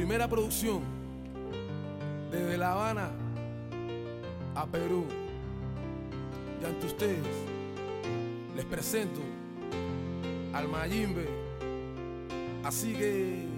Primera producción desde La Habana a Perú. Y ante ustedes les presento al Mayimbe. Así que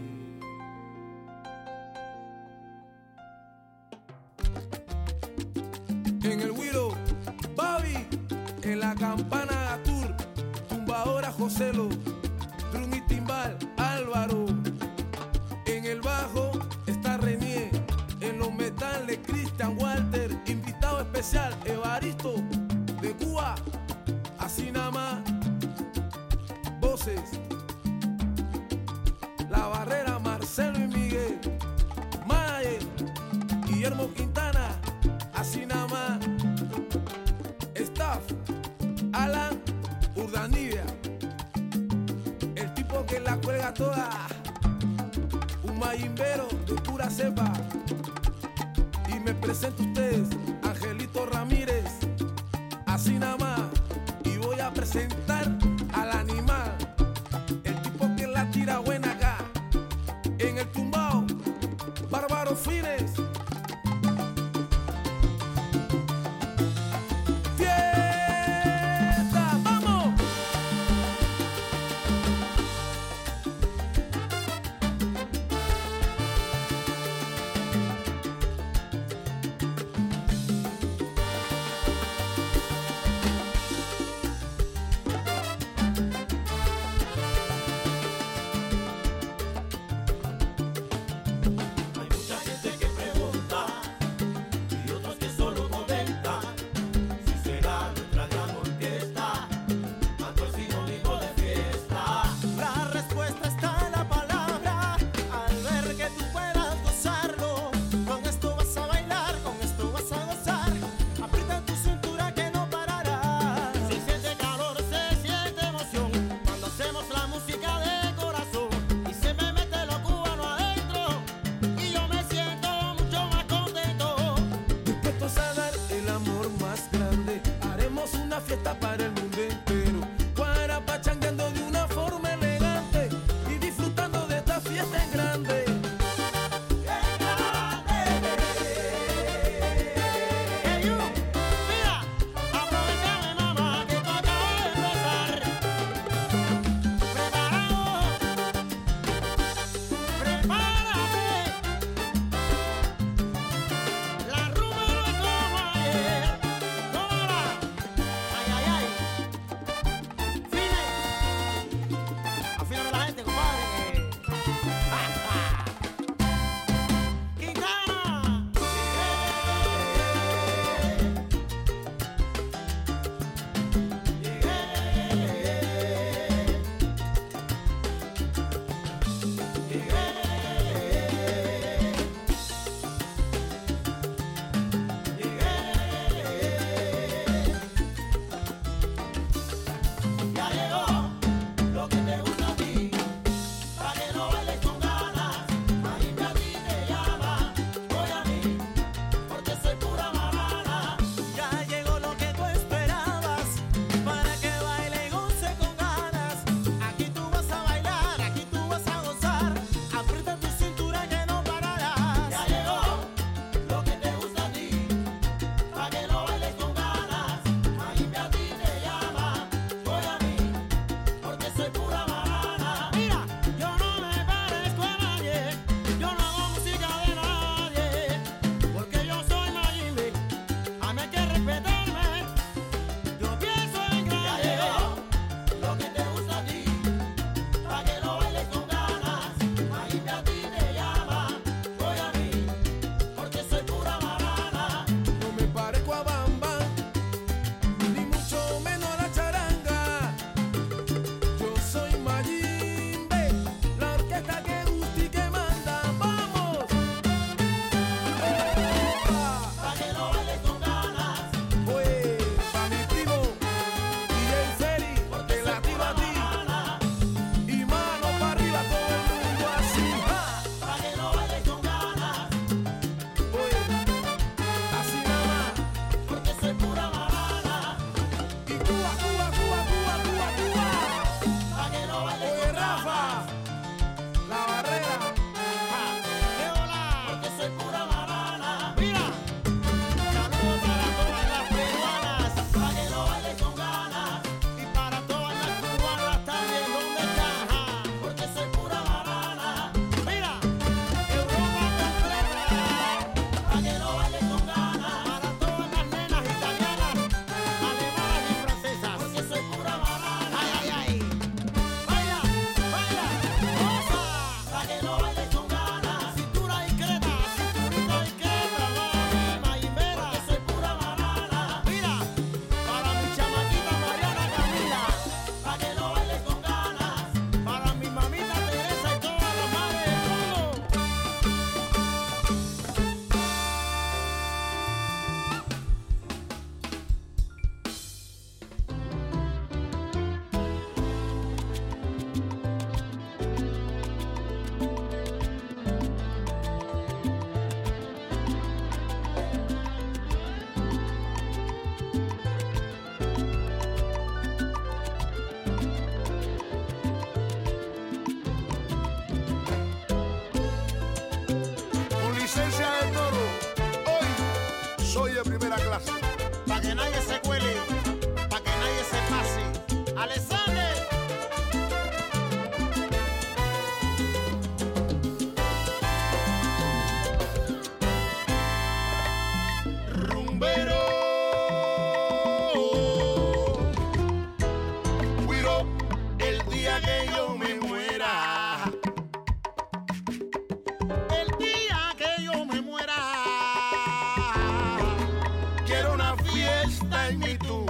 mi tú.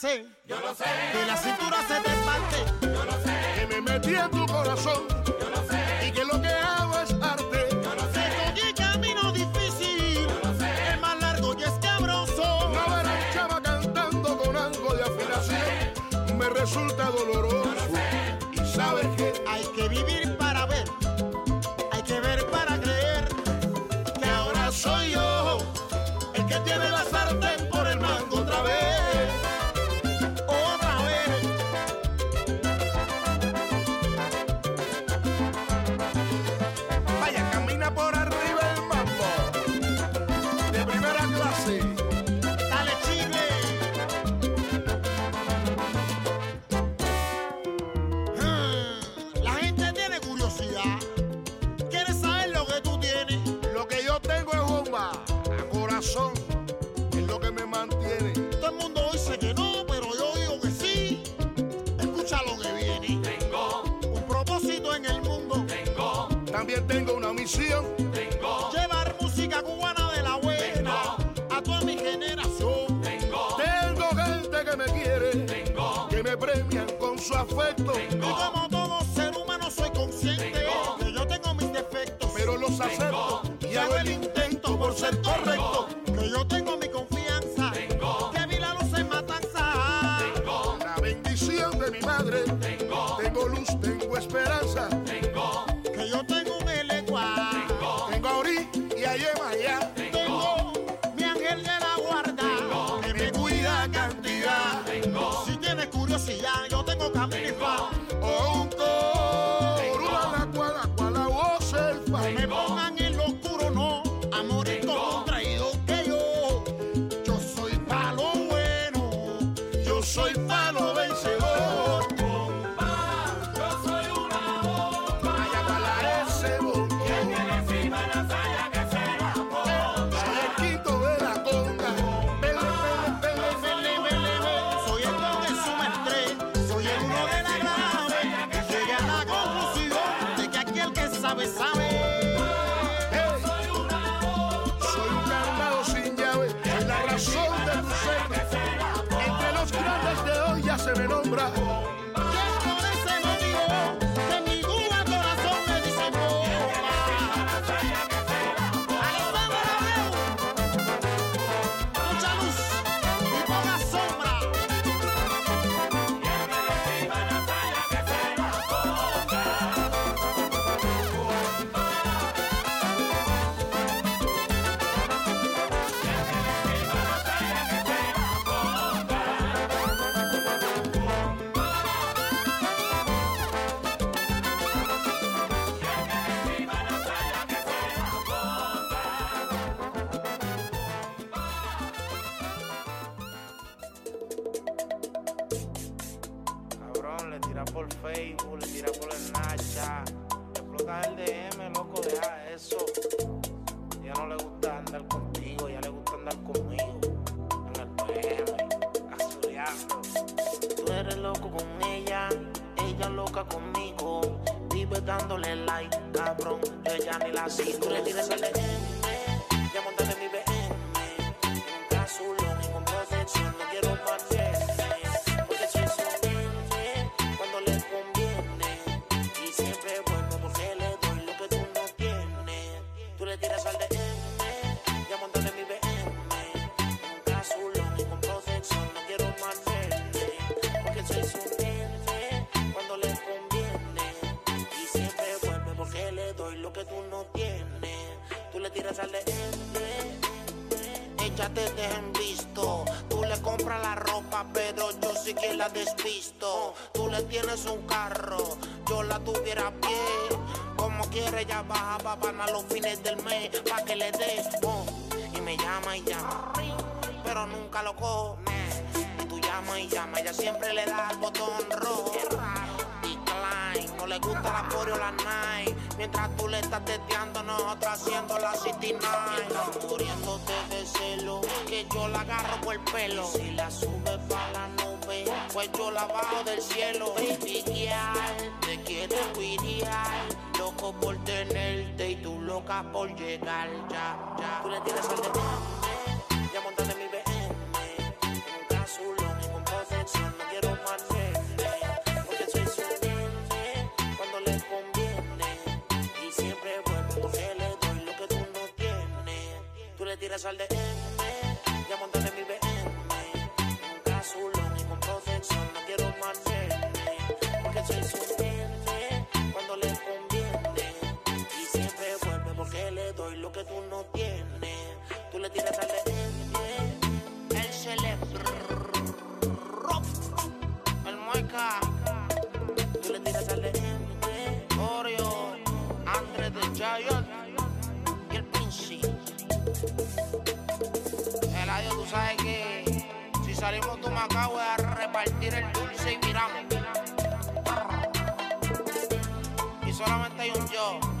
Yo lo sé. Que la cintura se te parte. Yo lo sé. Que me metí en tu corazón. Yo lo sé. Y que lo que hago es arte. Yo lo sé. Cogí camino difícil. Yo lo sé. Es más largo y escabroso. No ver a chava cantando con algo de afinación. Me resulta doloroso. Y sabes que Hay que vivir Facebook, le tira por el Snapchat. Explota el DM, loco, deja eso. Ya no le gusta andar contigo, ya le gusta andar conmigo. En el PM, azuleando. Tú eres loco con ella, ella loca conmigo. Vive dándole like, cabrón. Yo ya ni la sigo. Tú le compras la ropa, pero yo sí que la despisto. Tú le tienes un carro, yo la tuviera a pie. Como quiere, ella baja pa' ganar los fines del mes, pa' que le dé. oh. Y me llama y llama, pero nunca lo cojo. Y tú llamas y llamas, ella siempre le da al botón rojo. Le gusta la Fori o la Nike. Mientras tú le estás teteando, nosotros haciendo la City Night. Estás muriéndote de celo, que yo la agarro por el pelo. Si la sube pa' la nube, pues yo la bajo del cielo. Baby girl, te quiero cuidar. Loco por tenerte y tú loca por llegar. Ya, ya. Tú le tienes al DM, tienes al de M, ya montaste mil BM. Nunca solo ni con protección, no quiero mantenerme, porque soy su nene cuando le conviene. Y siempre vuelve porque le doy lo que tú no tienes. Tú le tiras al de sabes que si salimos de Macao es a repartir el dulce y miramos. Y solamente hay un yo.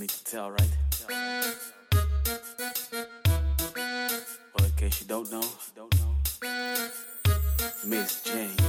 need to tell, right? Well, in case you don't know, Miss Jane.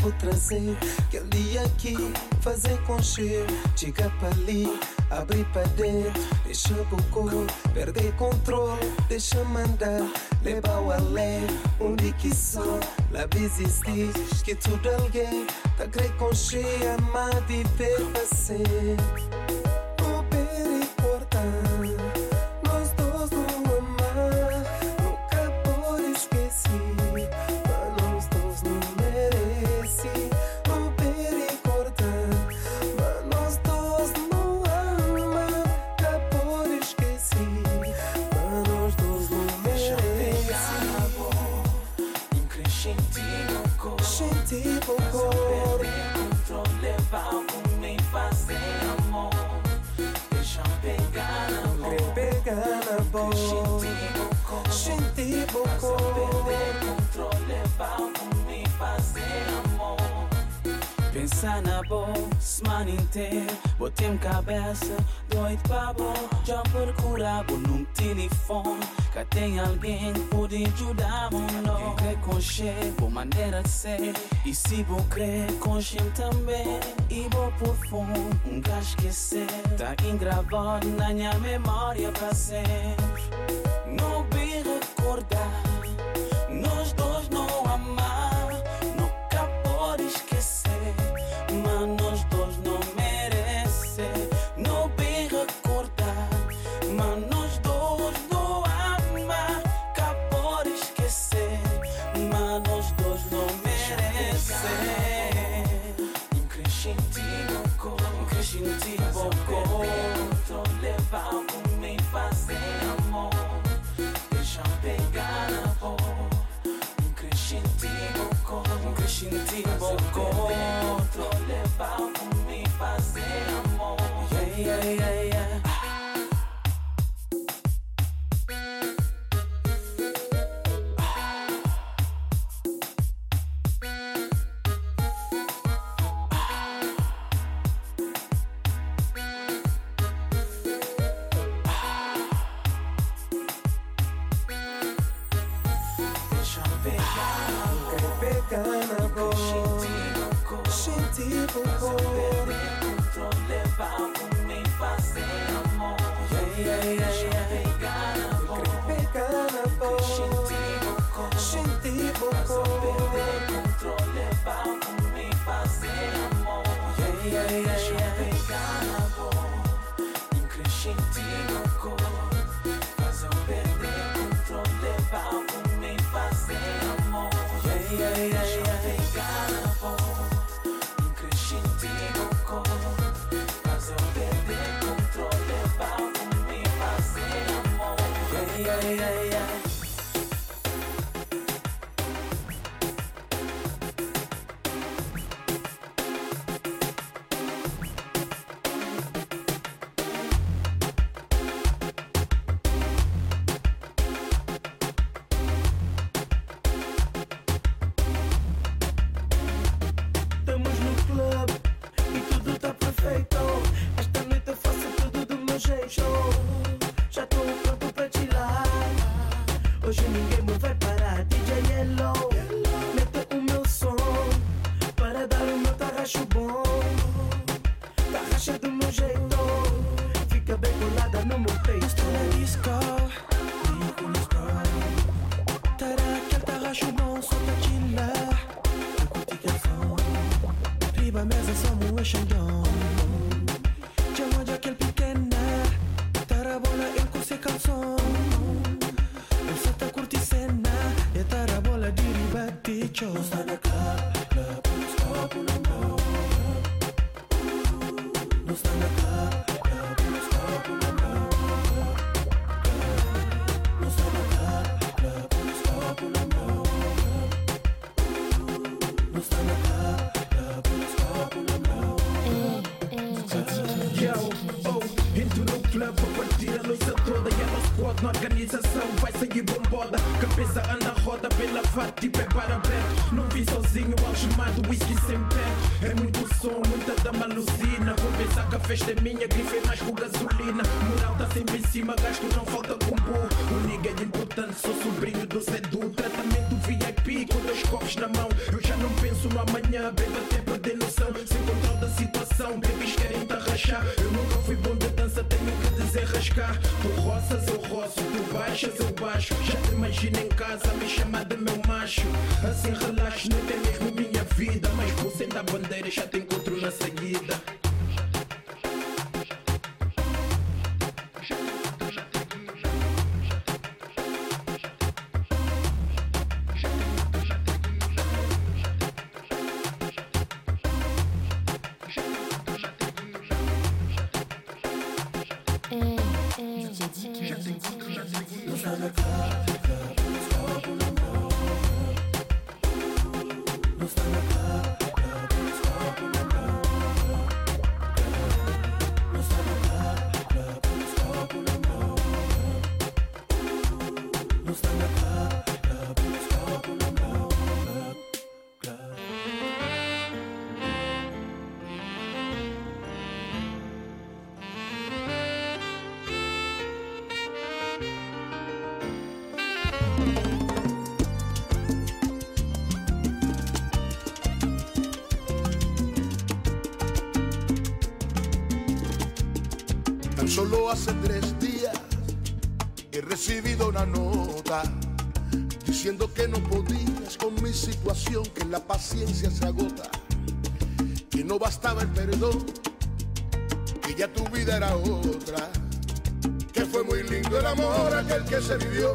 vou trazer Que ali aqui, fazer concher Diga pra ali, abrir pra dentro. Deixa corpo perder controle Deixa mandar, levar o além Onde que só, lá existir Que tudo alguém, tá crer concher Amar, viver, fazer festa é minha, grifei mais com gasolina. Moral tá sempre em cima, gasto não Tan solo hace tres días he recibido una nota diciendo que no podías con mi situación, que la paciencia se agota, que no bastaba el perdón, que ya tu vida era otra, que fue muy lindo el amor aquel que se vivió,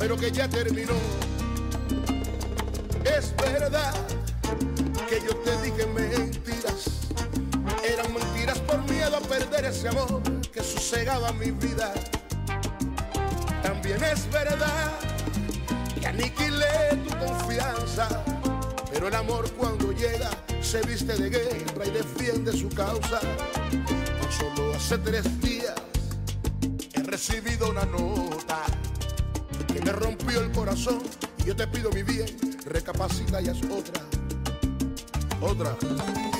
pero que ya terminó. Es verdad que yo te dije mentiras, eran mentiras por miedo a perder ese amor que sosegaba mi vida. También es verdad que aniquilé tu confianza, pero el amor cuando llega se viste de guerra y defiende su causa. Solo hace tres días he recibido una nota que me rompió el corazón y yo te pido mi bien, recapacita y haz otra, otra.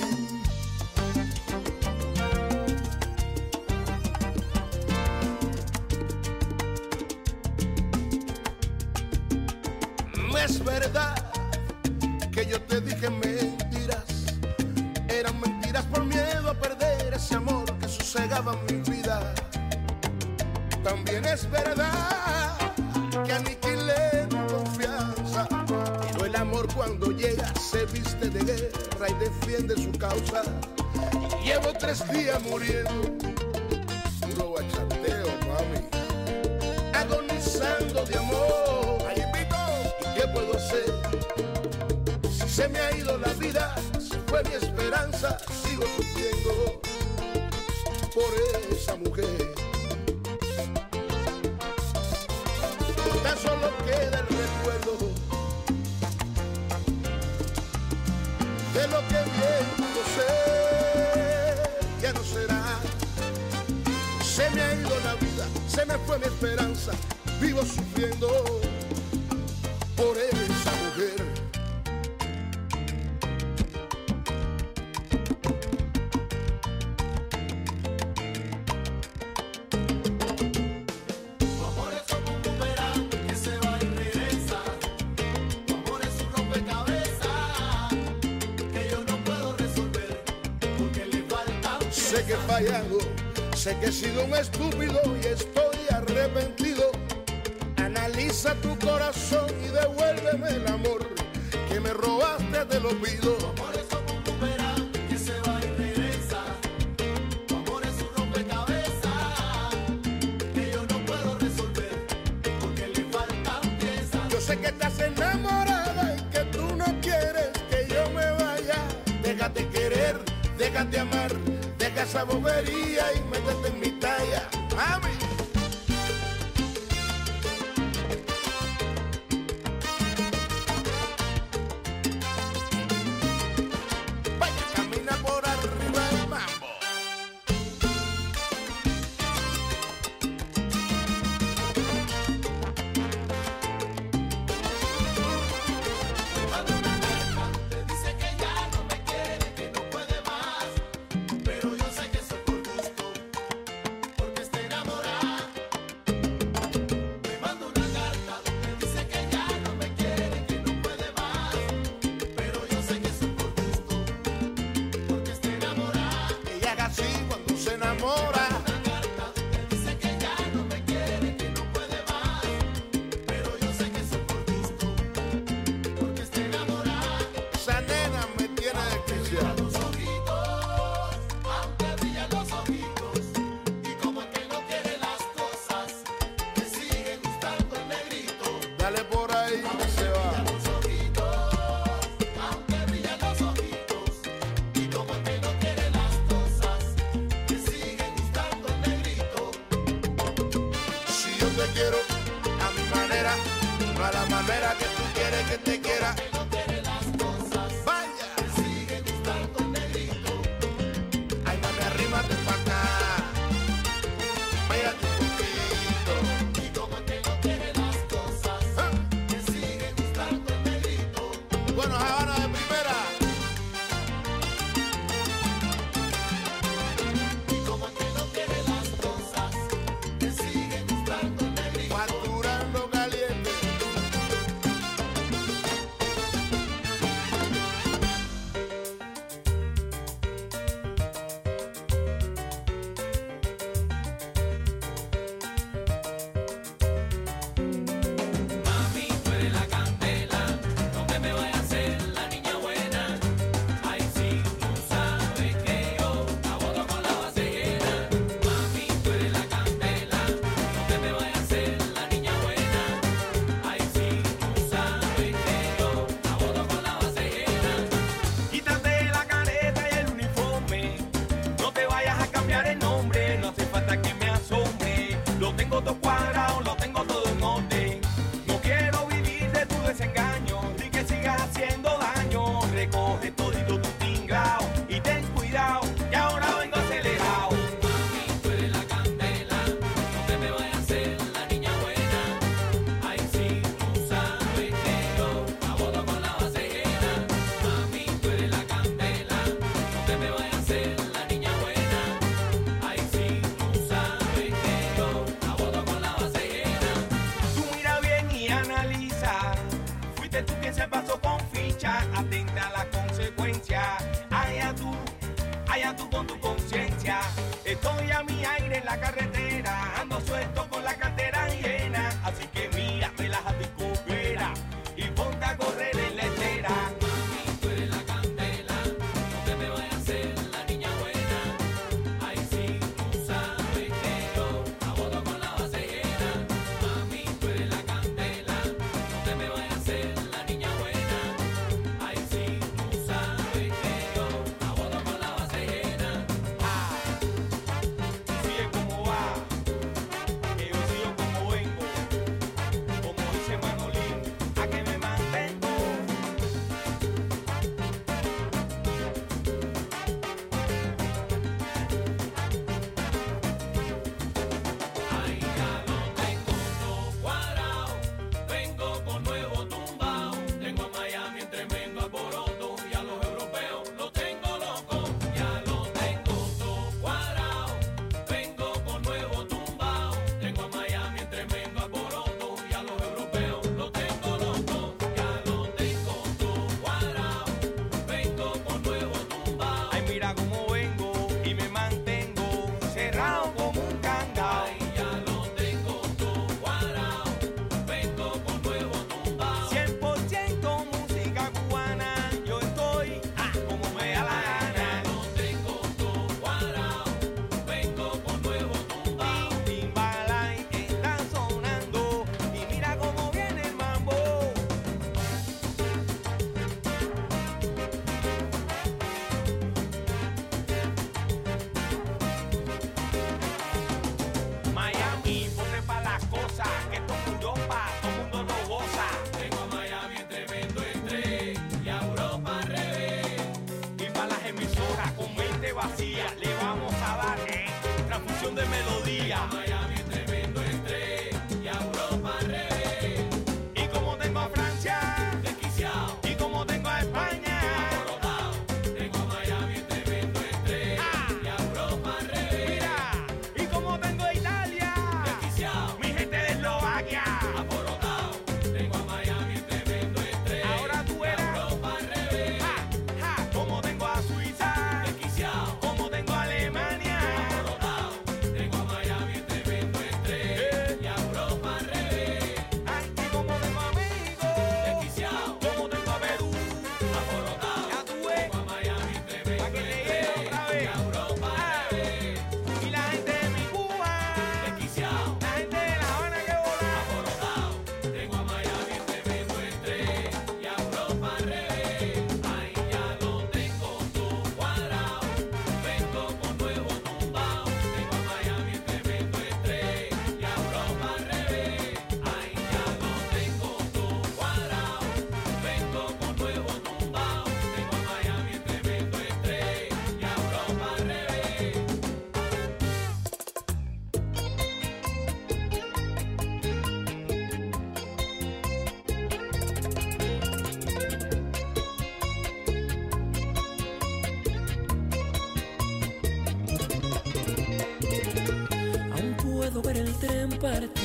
en.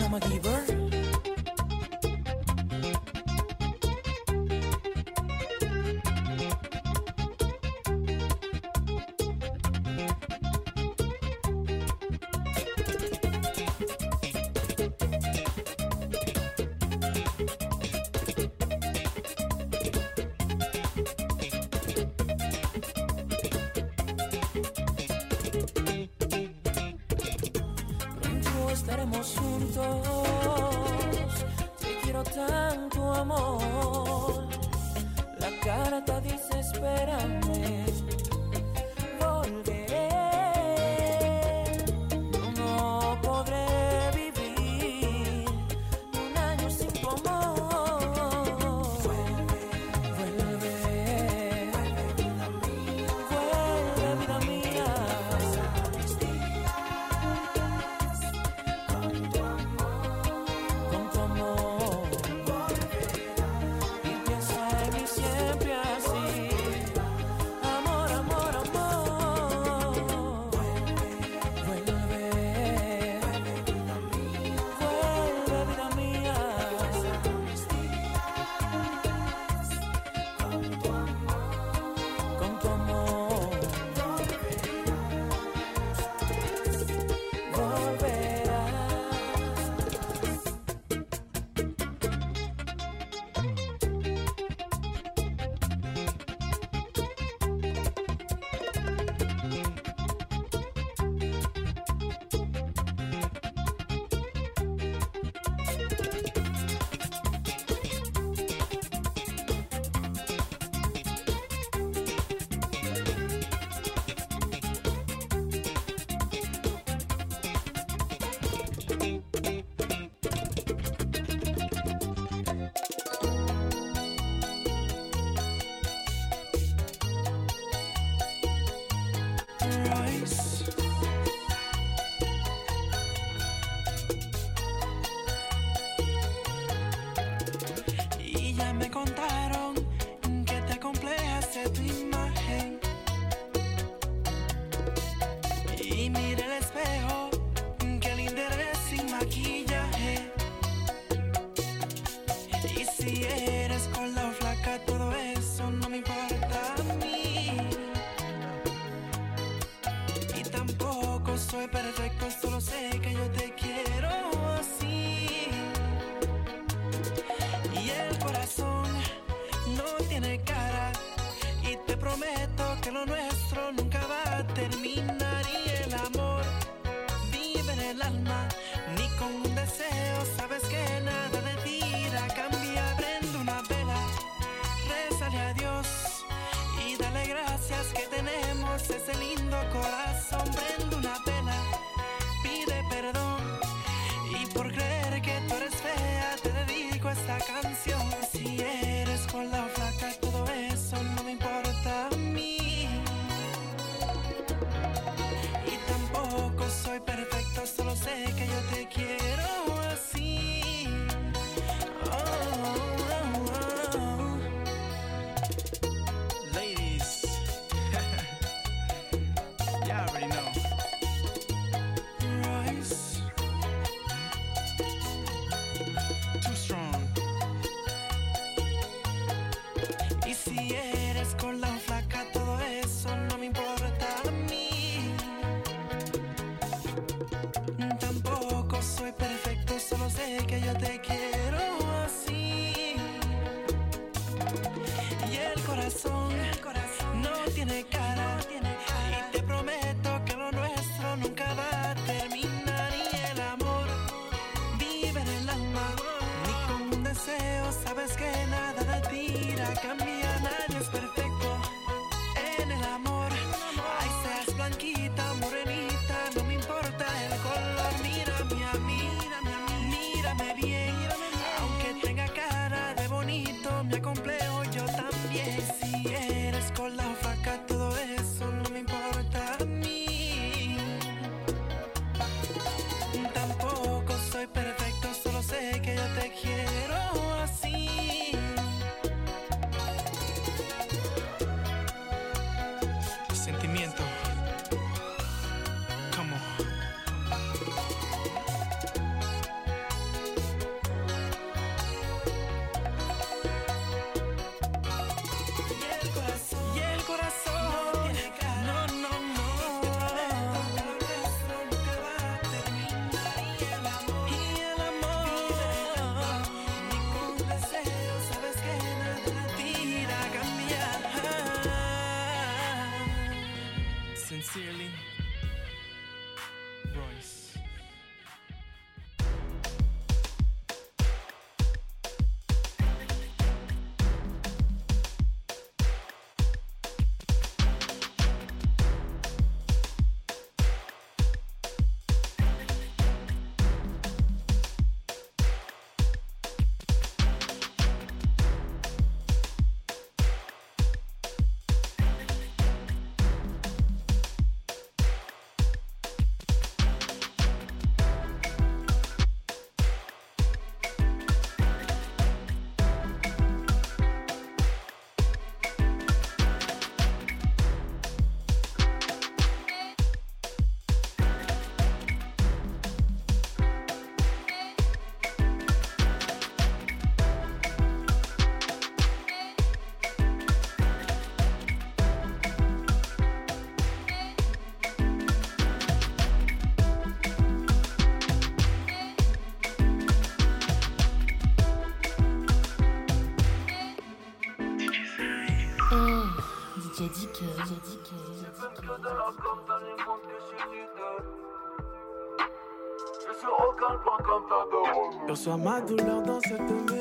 i'ma a giver. solo sé que yo te quiero así. Y el corazón no tiene cara y te prometo que lo nuestro nunca va a terminar y el amor vive en el alma, ni con un deseo sabes que nada de ti irá cambia cambiar. Prende una vela, rezale a Dios y dale gracias que tenemos ese lindo corazón. Prende Eu sou amado, não, dança também.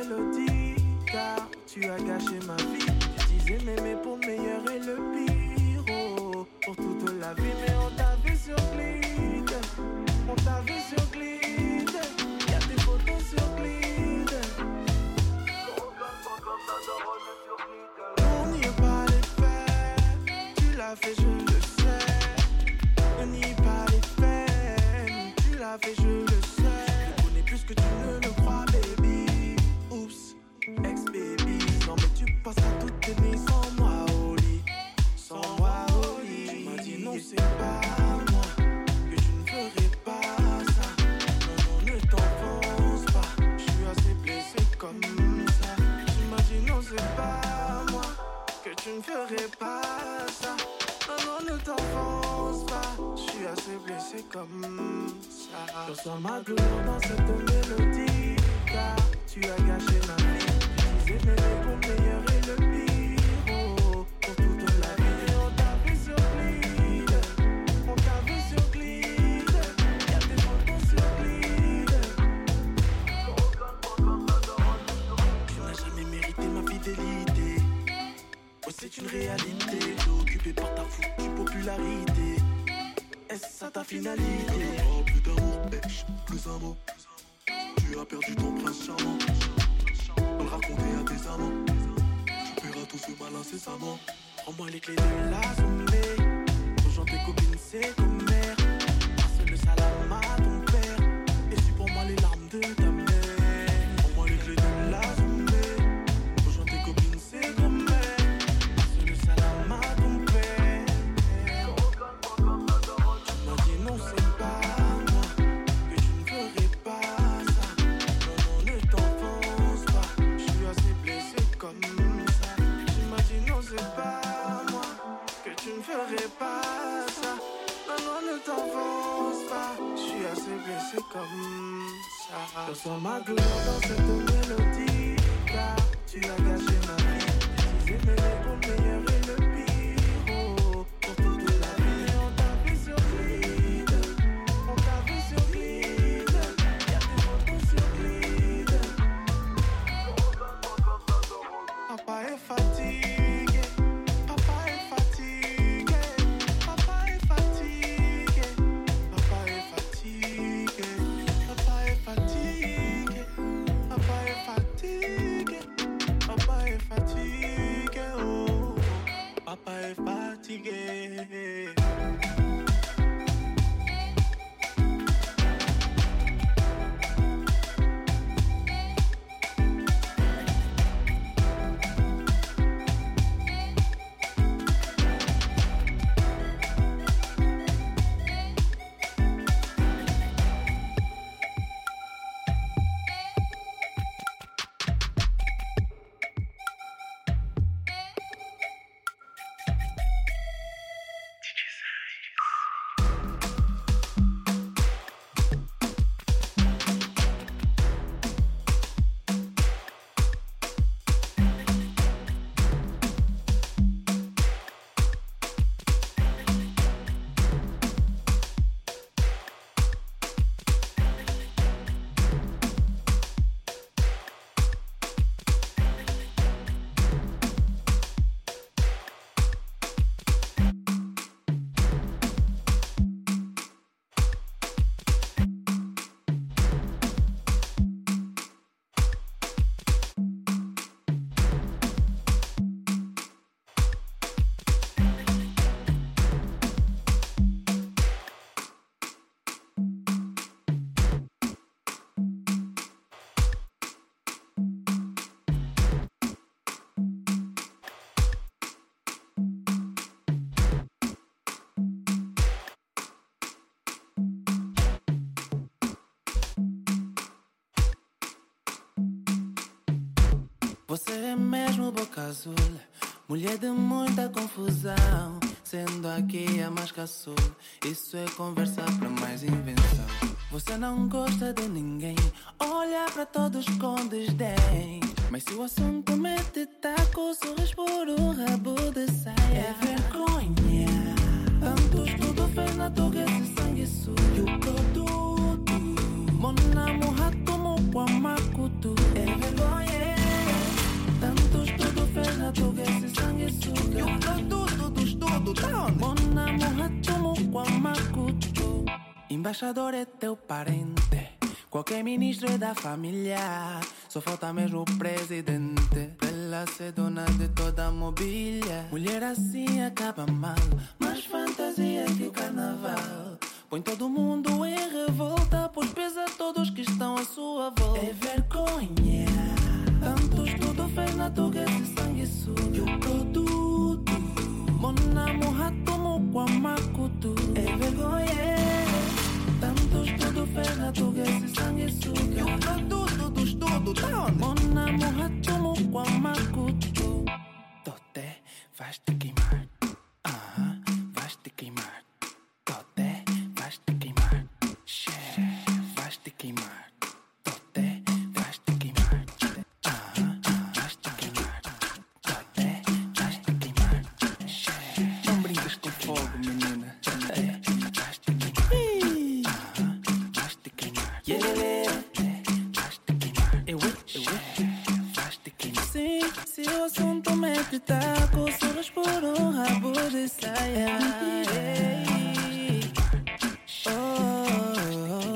love. Você é mesmo boca azul, mulher de muita confusão. Sendo aqui a mais caçul, isso é conversa pra mais invenção. Você não gosta de ninguém, olha pra todos com desdém. Mas se o assunto mete taco, sorris por um rabo de saia. É vergonha. Tanto estudo fez na toga esse sangue sujo. Produto, monamo rato, moquamacutu. É vergonha. Tanto estudo fez na toga esse sangue sujo. Produto do estudo, tá onde? Monamo rato, moquamacutu. Embaixador é teu parente. Qualquer ministro é da família. Só falta mesmo o presidente. Ela ser dona de toda a mobília. Mulher assim acaba mal. Mais fantasia que o carnaval. Põe todo mundo em revolta. Pois pesa todos que estão à sua volta. É vergonha. Što fe na toge si sangi su Yuko tutu Mona mu hatomu kwa makutu Eve goye Tanto što fe na toge si sangi su Yuko tutu tutu što tu down Mona mu hatomu kwa assunto meio que taco, surras por um rabo de saia. Oh, oh,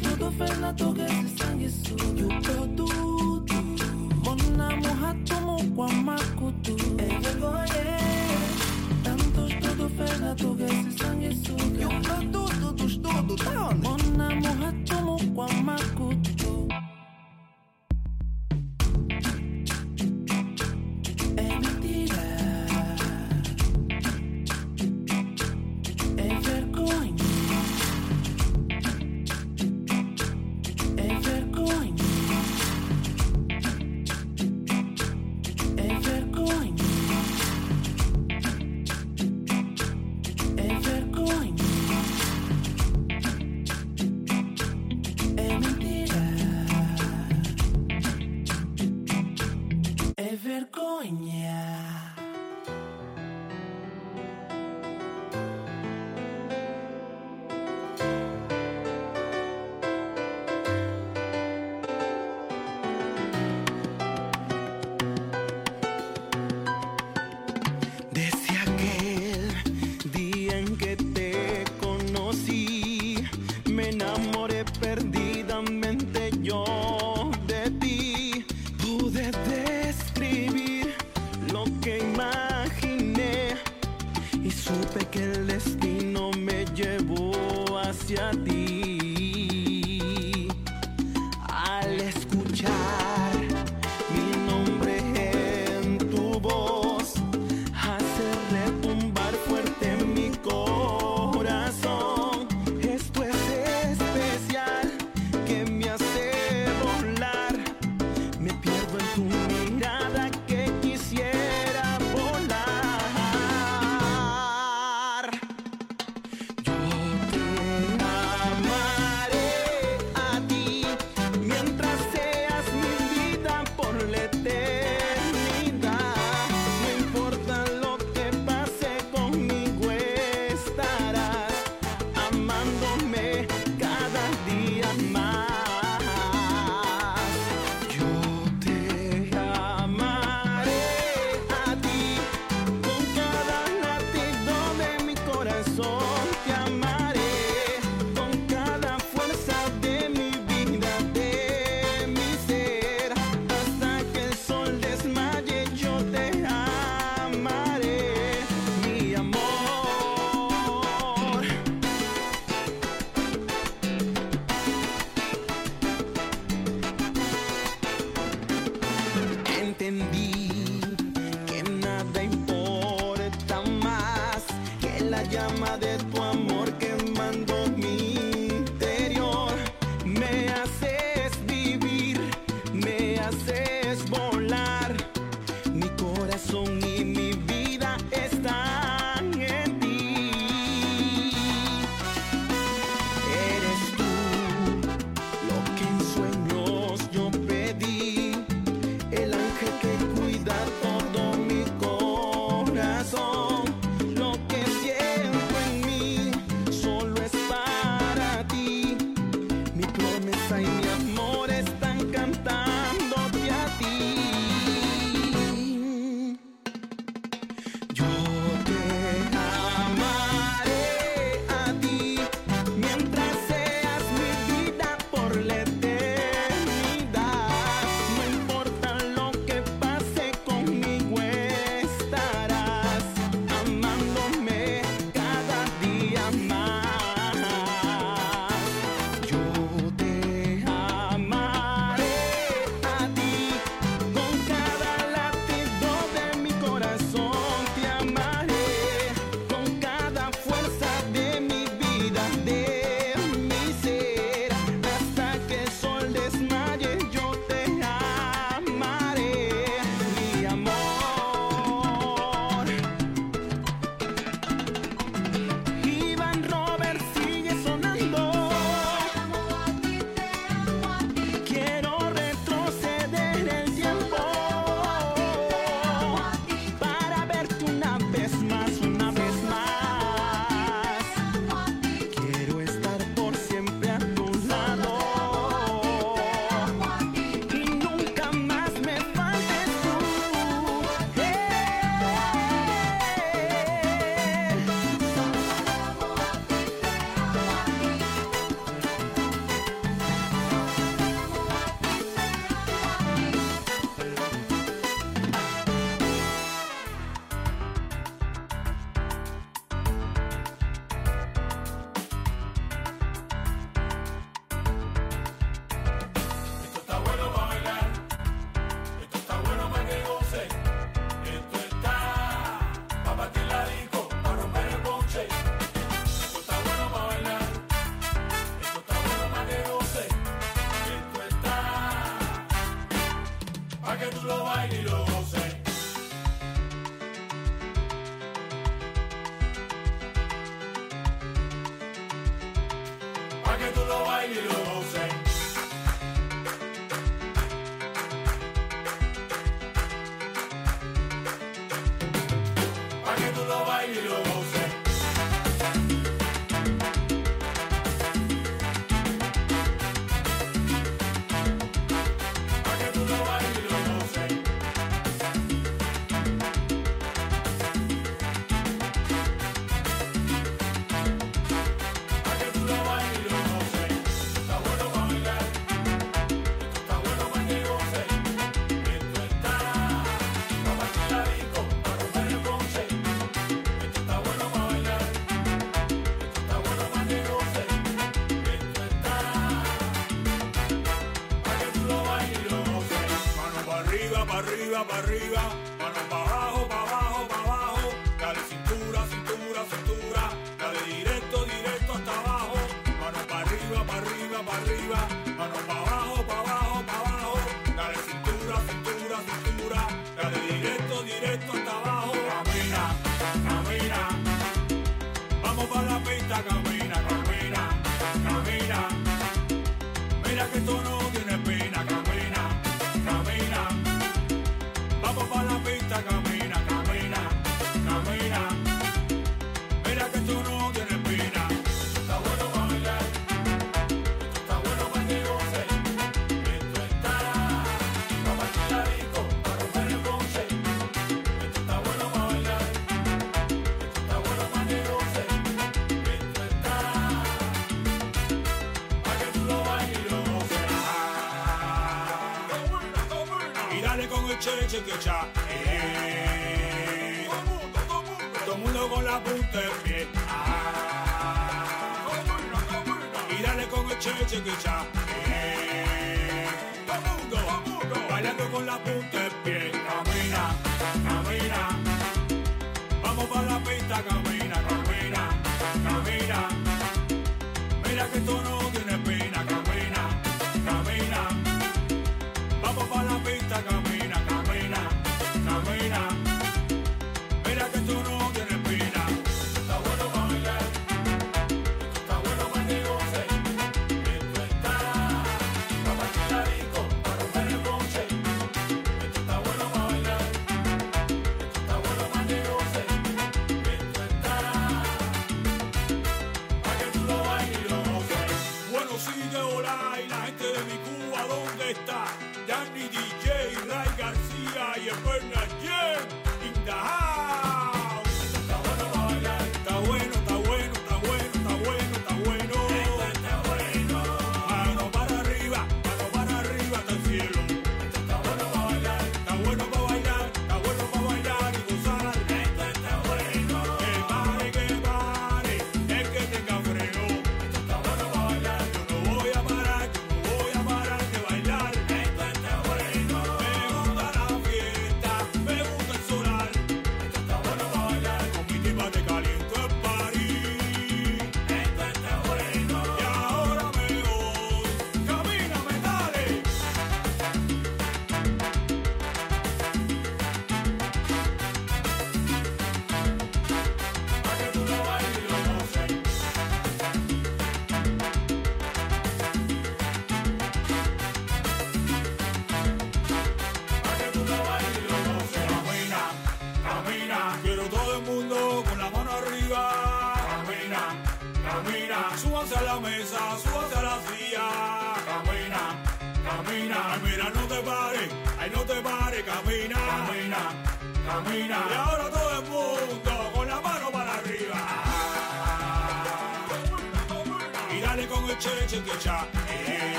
tudo fez na tua é esse sangue sujo. E o tudo, mona fez na toga esse sangue sujo. E o teu tudo, tudo, tudo, tá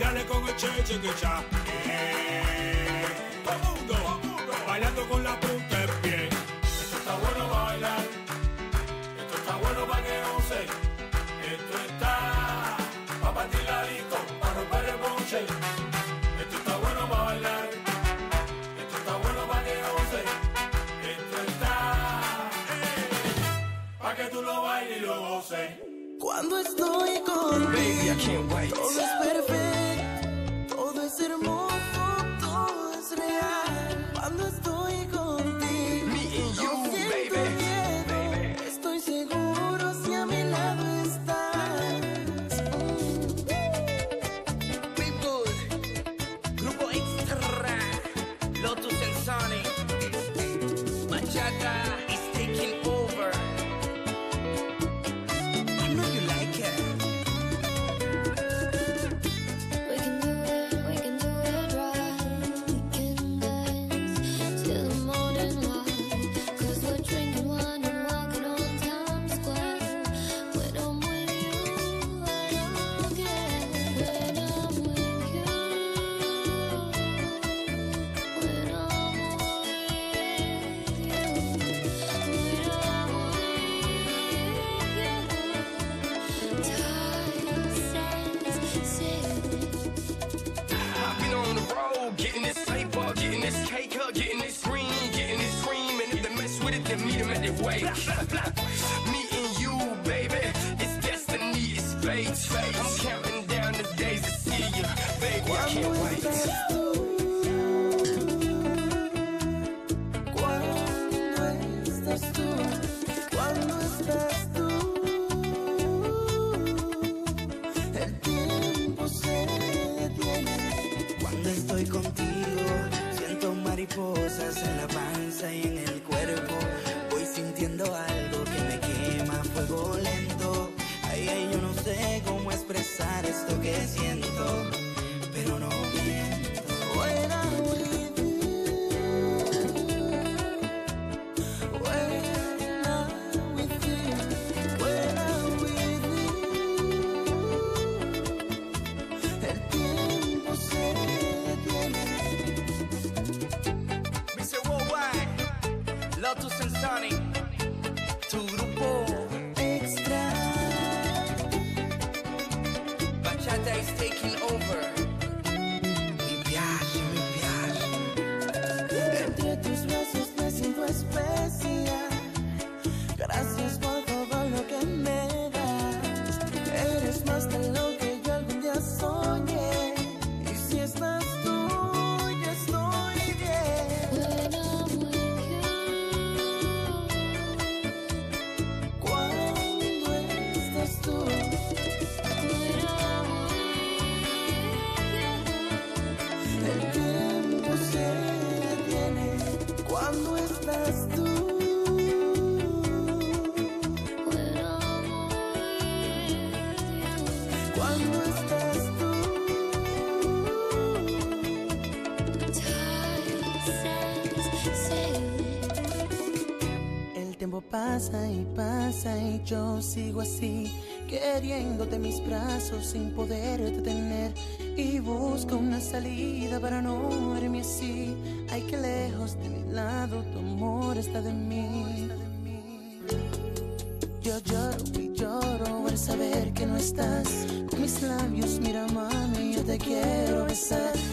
con el che, che, que cha. Todo mundo, mundo, bailando con la punta en pie. Esto está bueno bailar, esto está bueno para que once. Esto está para partir la disco, para romper el bonche. Esto está bueno para bailar, esto está bueno para que once. Esto está eh, para que tú lo bailes y lo goces. Cuando estoy con Baby, I can't. Todo es perfecto. pasa y pasa y yo sigo así, queriéndote mis brazos sin poder detener. Y busco una salida para no morirme así. Ay, que lejos de mi lado tu amor está de mí. Yo lloro y lloro al saber que no estás mis labios, mira mami, yo te quiero besar.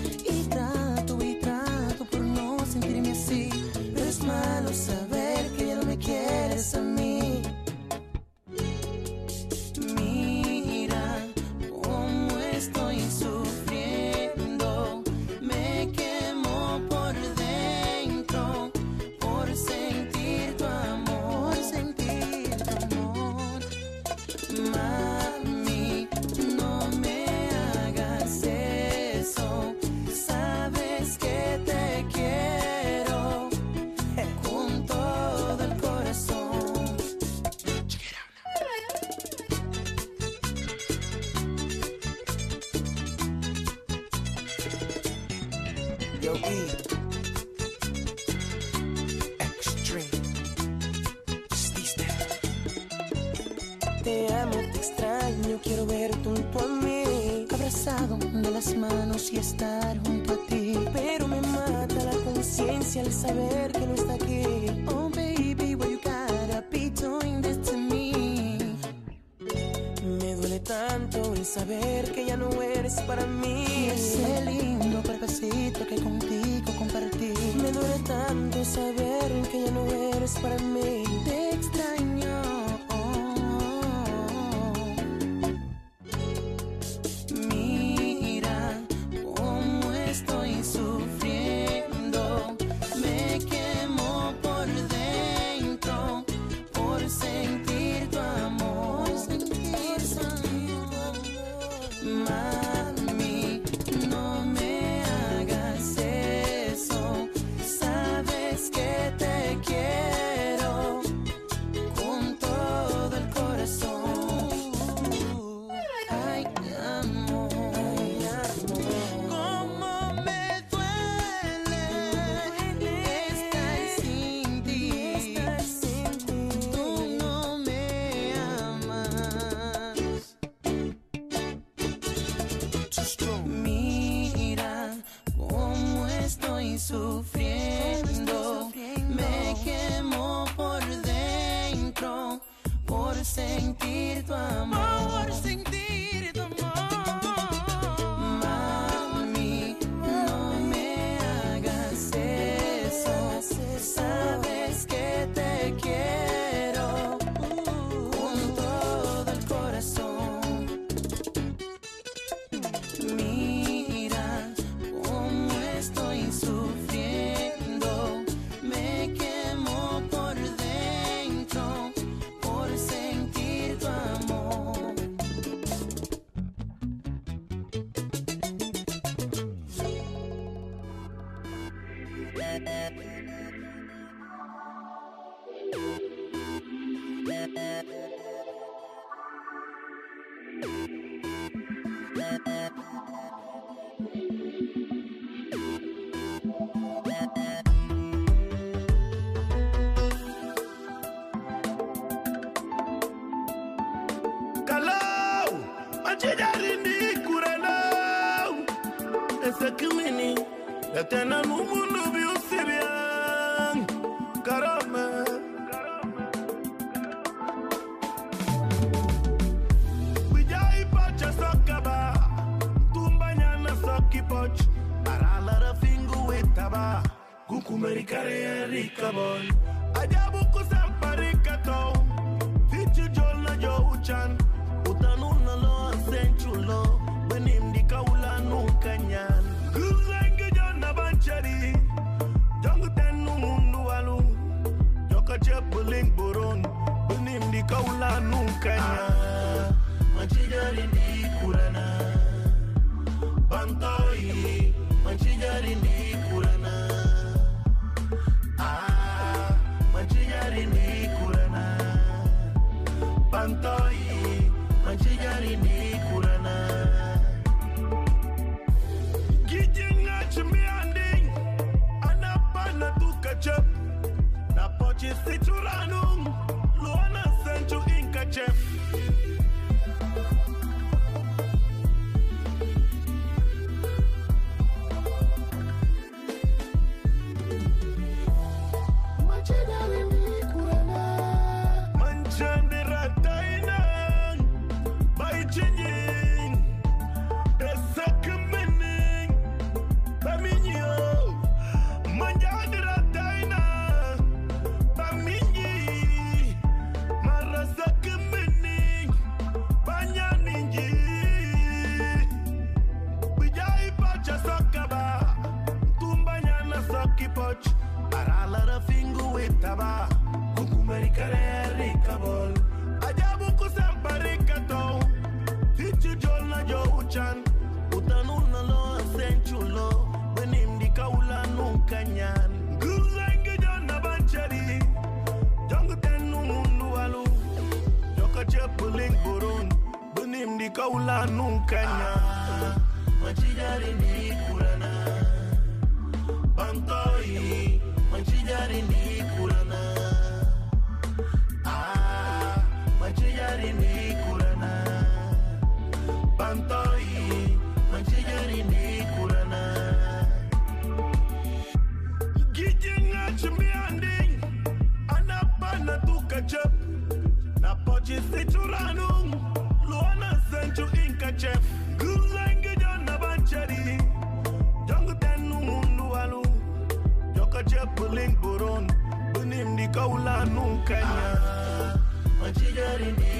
kaula nukanya ah, machijarini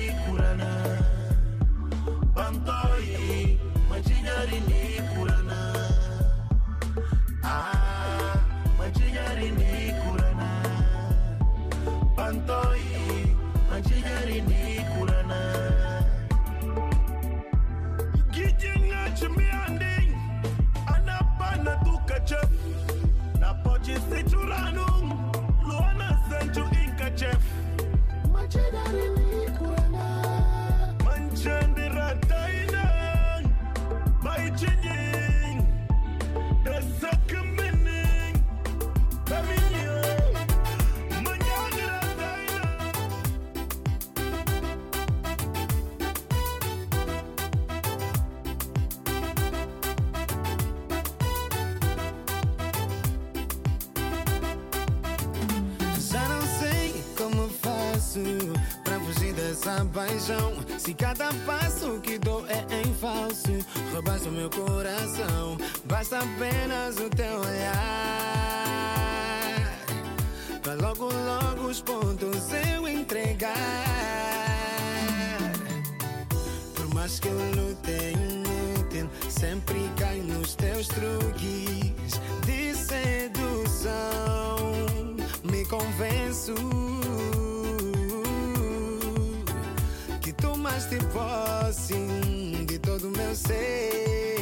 cada passo que dou é em falso. Roubaste o meu coração, basta apenas o teu olhar. Pra logo, logo os pontos eu entregar. Por mais que eu lutei inútil, sempre cai nos teus truques de sedução. Me convenço. tomaste posse de todo meu ser.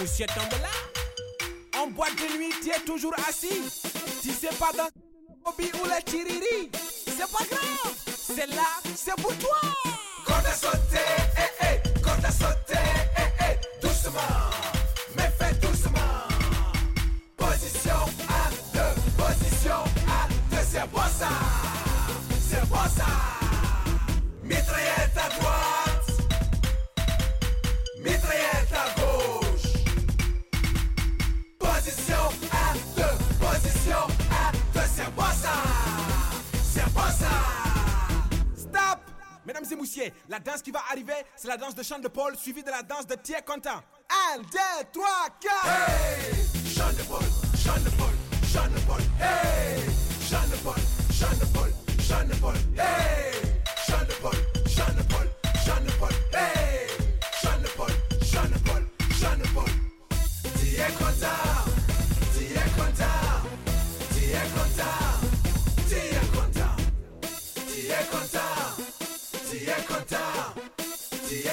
monsieur Tambola. En boîte de nuit, tu es toujours assis. Si c'est pas dans le lobby ou la tiriri, c'est pas grave. C'est là, c'est pour toi. Quand t'es sauté. Moussier. La danse qui va arriver, c'est la danse de Chant de Paul, suivie de la danse de Thier Quentin. 1, 2, 3, 4. Hey, Chant de Paul, Chant de Paul, Chant de Paul. Hey, Chant de Paul, Chant de Paul, Chant de Paul. Hey,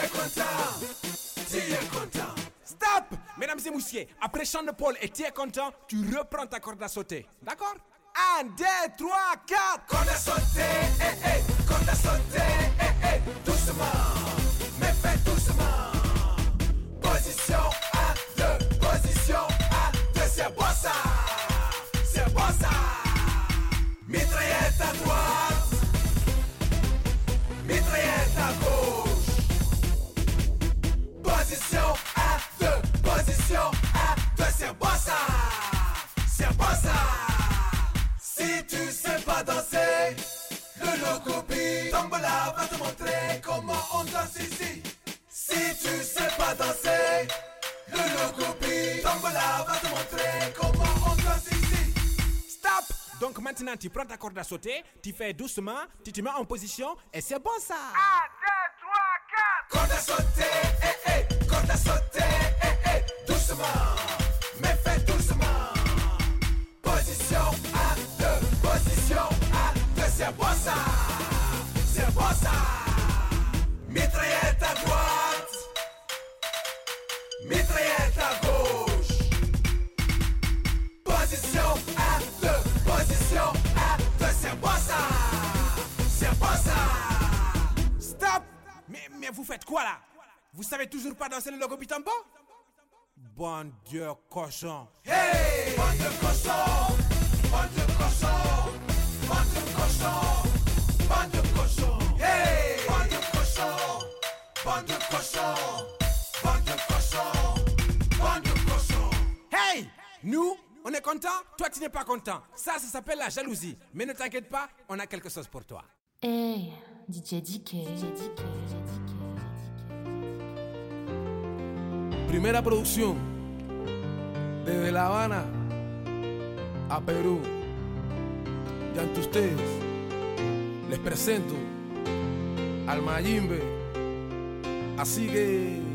Thier Quentin, Thier Quentin. Stop Mesdames et messieurs, après Chant de Paul et Thier Quentin, tu reprends ta corde à sauter. D'accord? 1, 2, 3, 4. Corde à sauter, eh eh, corde à sauter, eh eh, doucement, c'est bon ça, c'est bon ça. Si tu sais pas danser, le locopie Tombola va te montrer comment on danse ici. Si tu sais pas danser, le locopie Tombola va te montrer comment on danse ici. Stop Donc maintenant, tu prends ta corde à sauter, tu fais doucement, tu te mets en position et c'est bon ça. 1, 2, 3, 4. Corde à sauter, eh eh, corde à sauter, eh eh, doucement, vous faites quoi là? Vous savez toujours pas danser le logo Bitambo? Bon Dieu, cochon. Hey, bande de cochons, bande de cochons, bande de cochons, bande de cochons. Hey, bande de cochons, bande de cochons, bande de cochons, bande de cochons. Hey! Nous, on est content, toi tu n'es pas content. Ça, ça s'appelle la jalousie. Mais ne t'inquiète pas, on a quelque chose pour toi. Hey, DJ DK. Primera producción desde La Habana a Perú. Y ante ustedes les presento al Mayimbe. Así que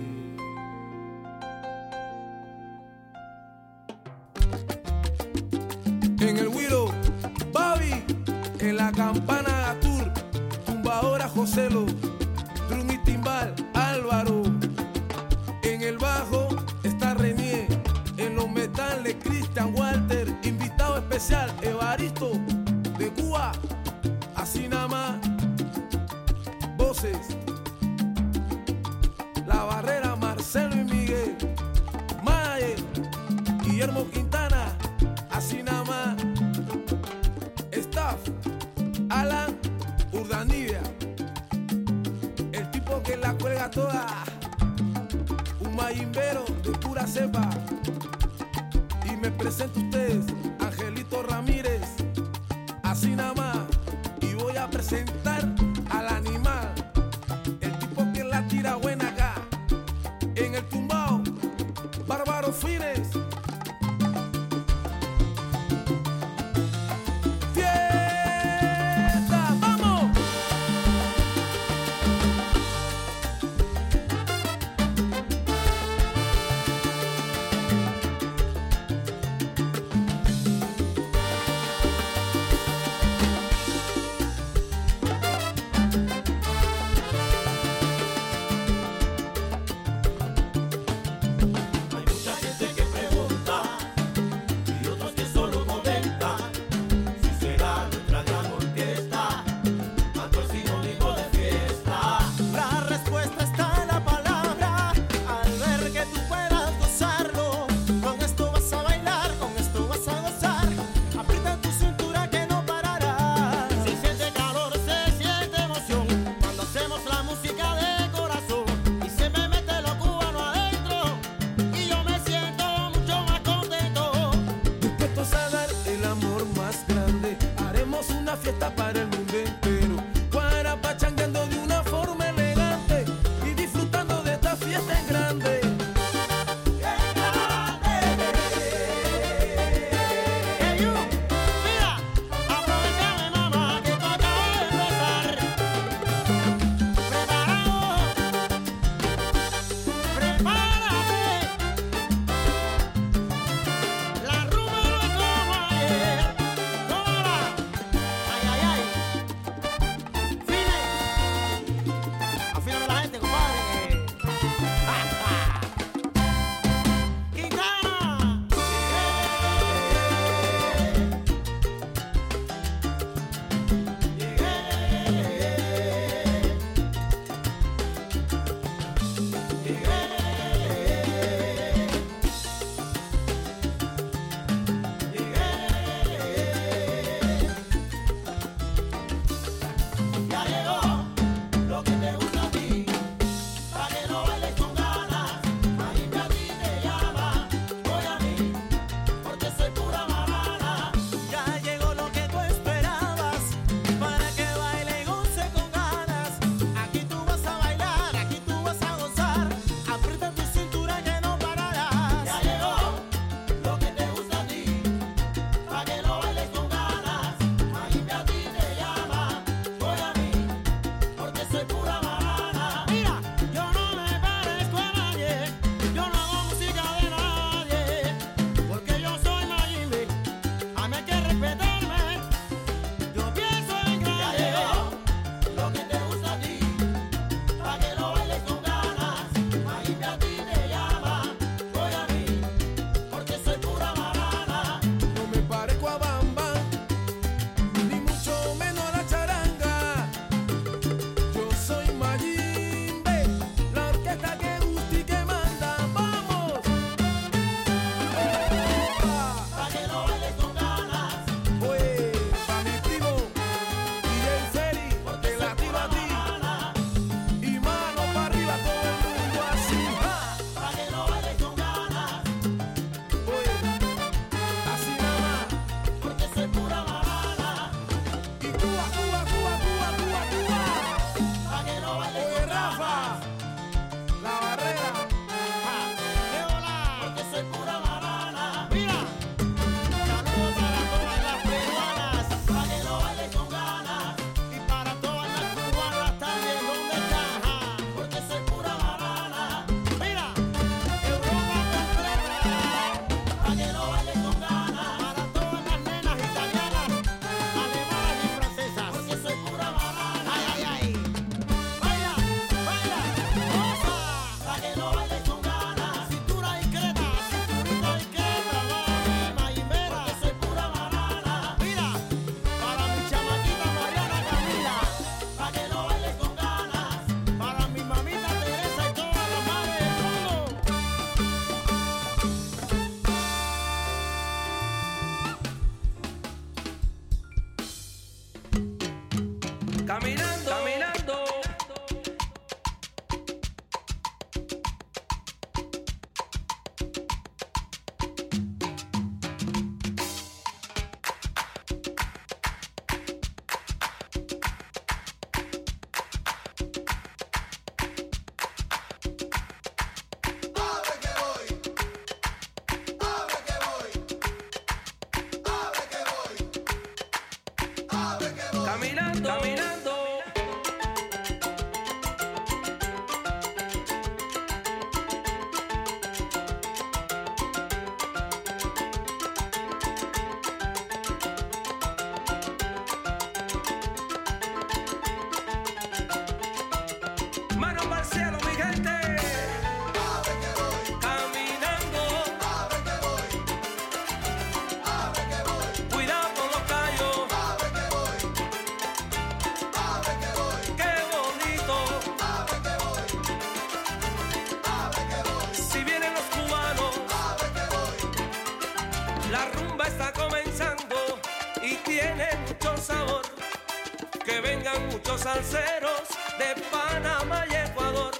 muchos salseros de Panamá y Ecuador,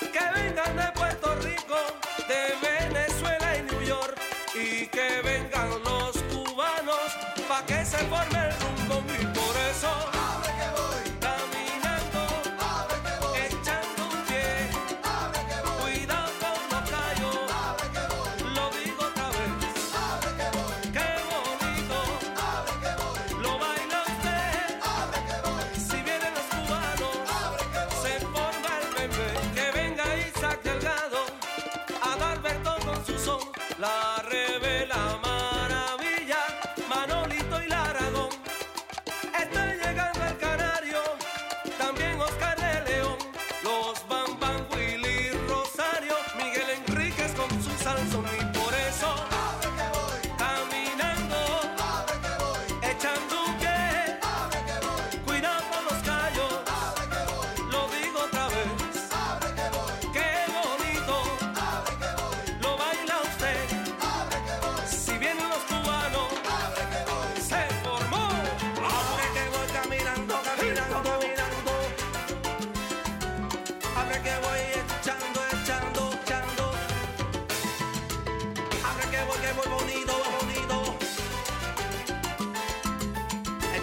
que vengan de Puerto Rico, de Venezuela y New York, y que vengan los cubanos para que se forme el rumbo y por eso.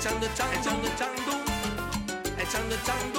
唱的唱，唱的唱的，爱唱的唱。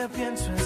的变成。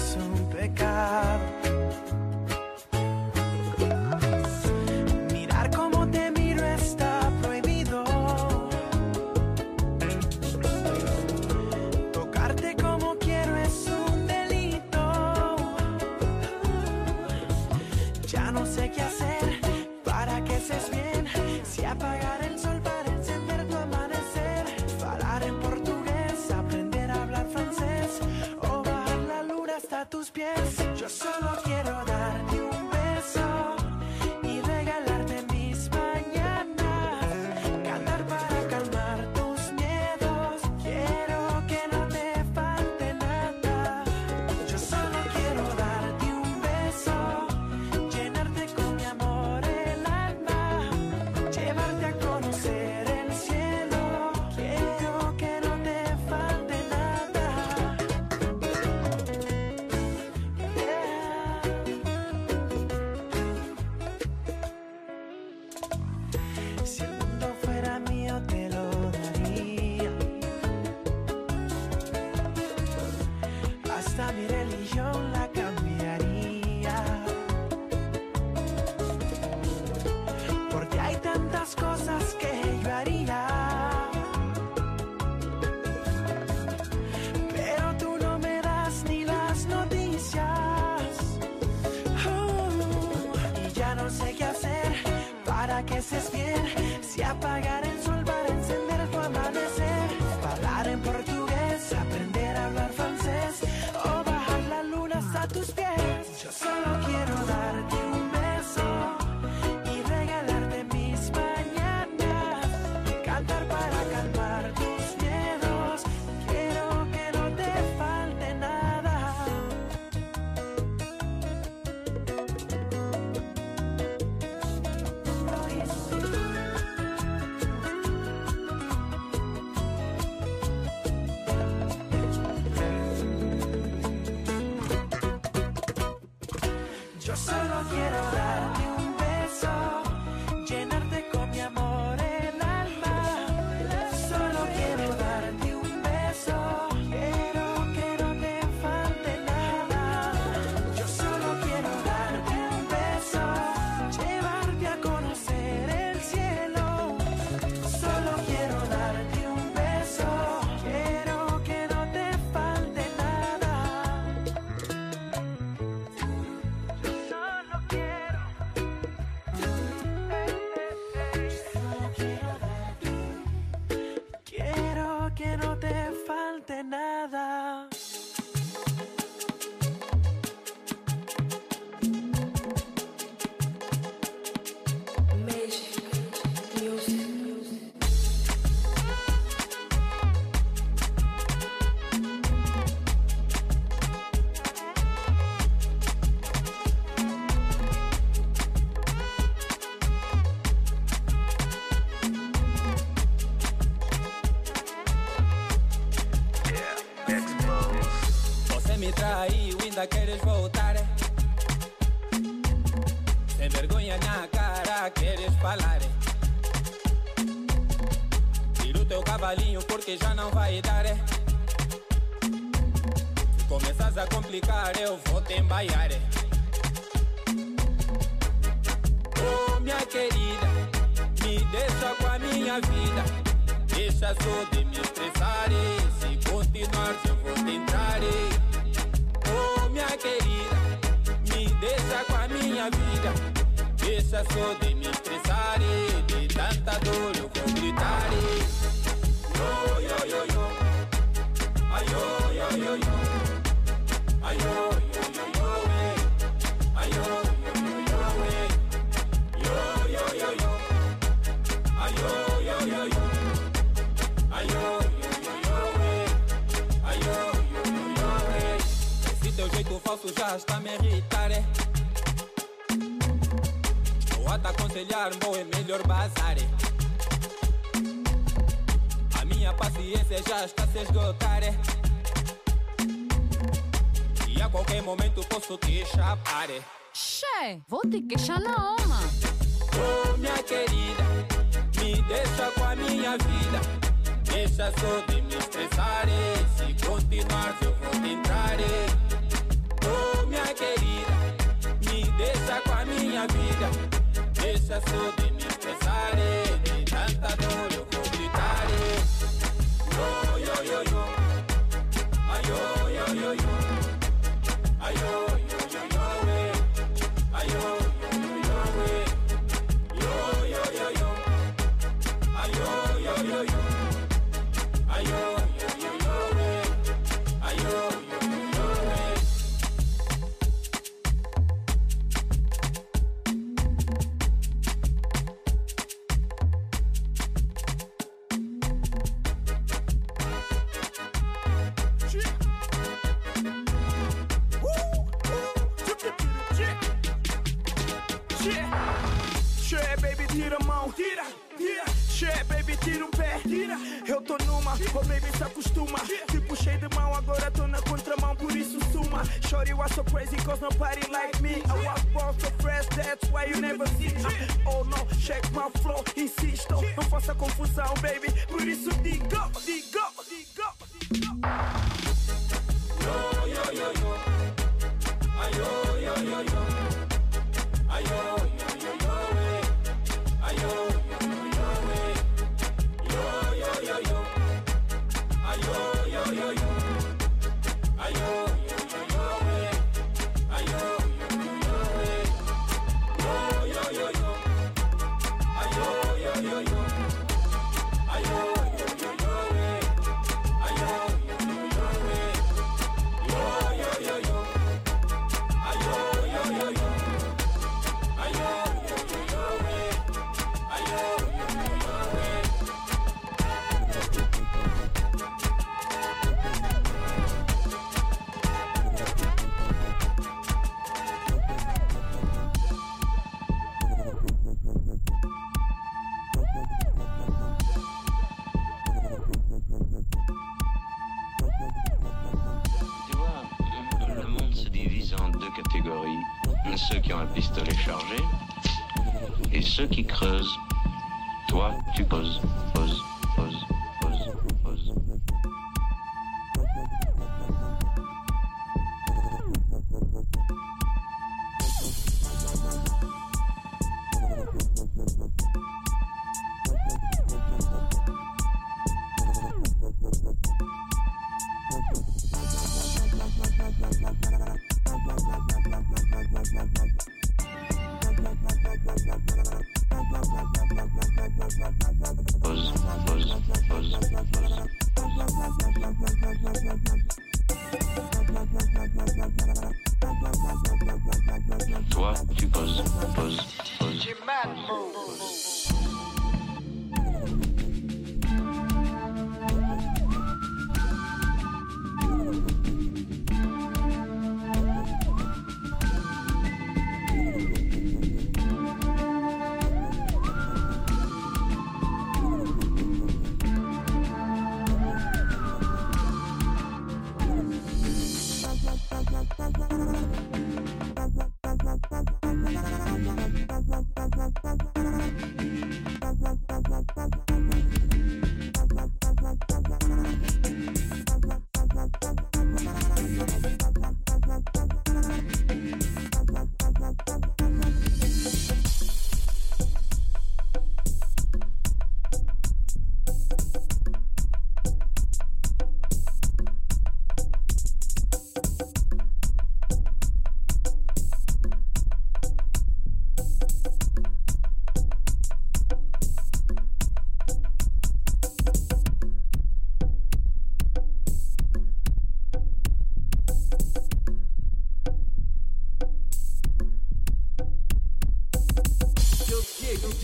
Insisto. Não faça confusão, baby, por isso digo, digo,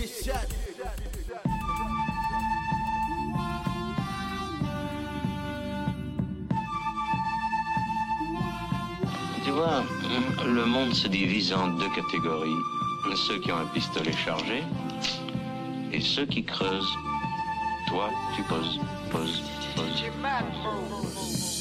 Tu vois, le monde se divise en deux catégories. Ceux qui ont un pistolet chargé et ceux qui creusent. Toi, tu poses, poses, poses.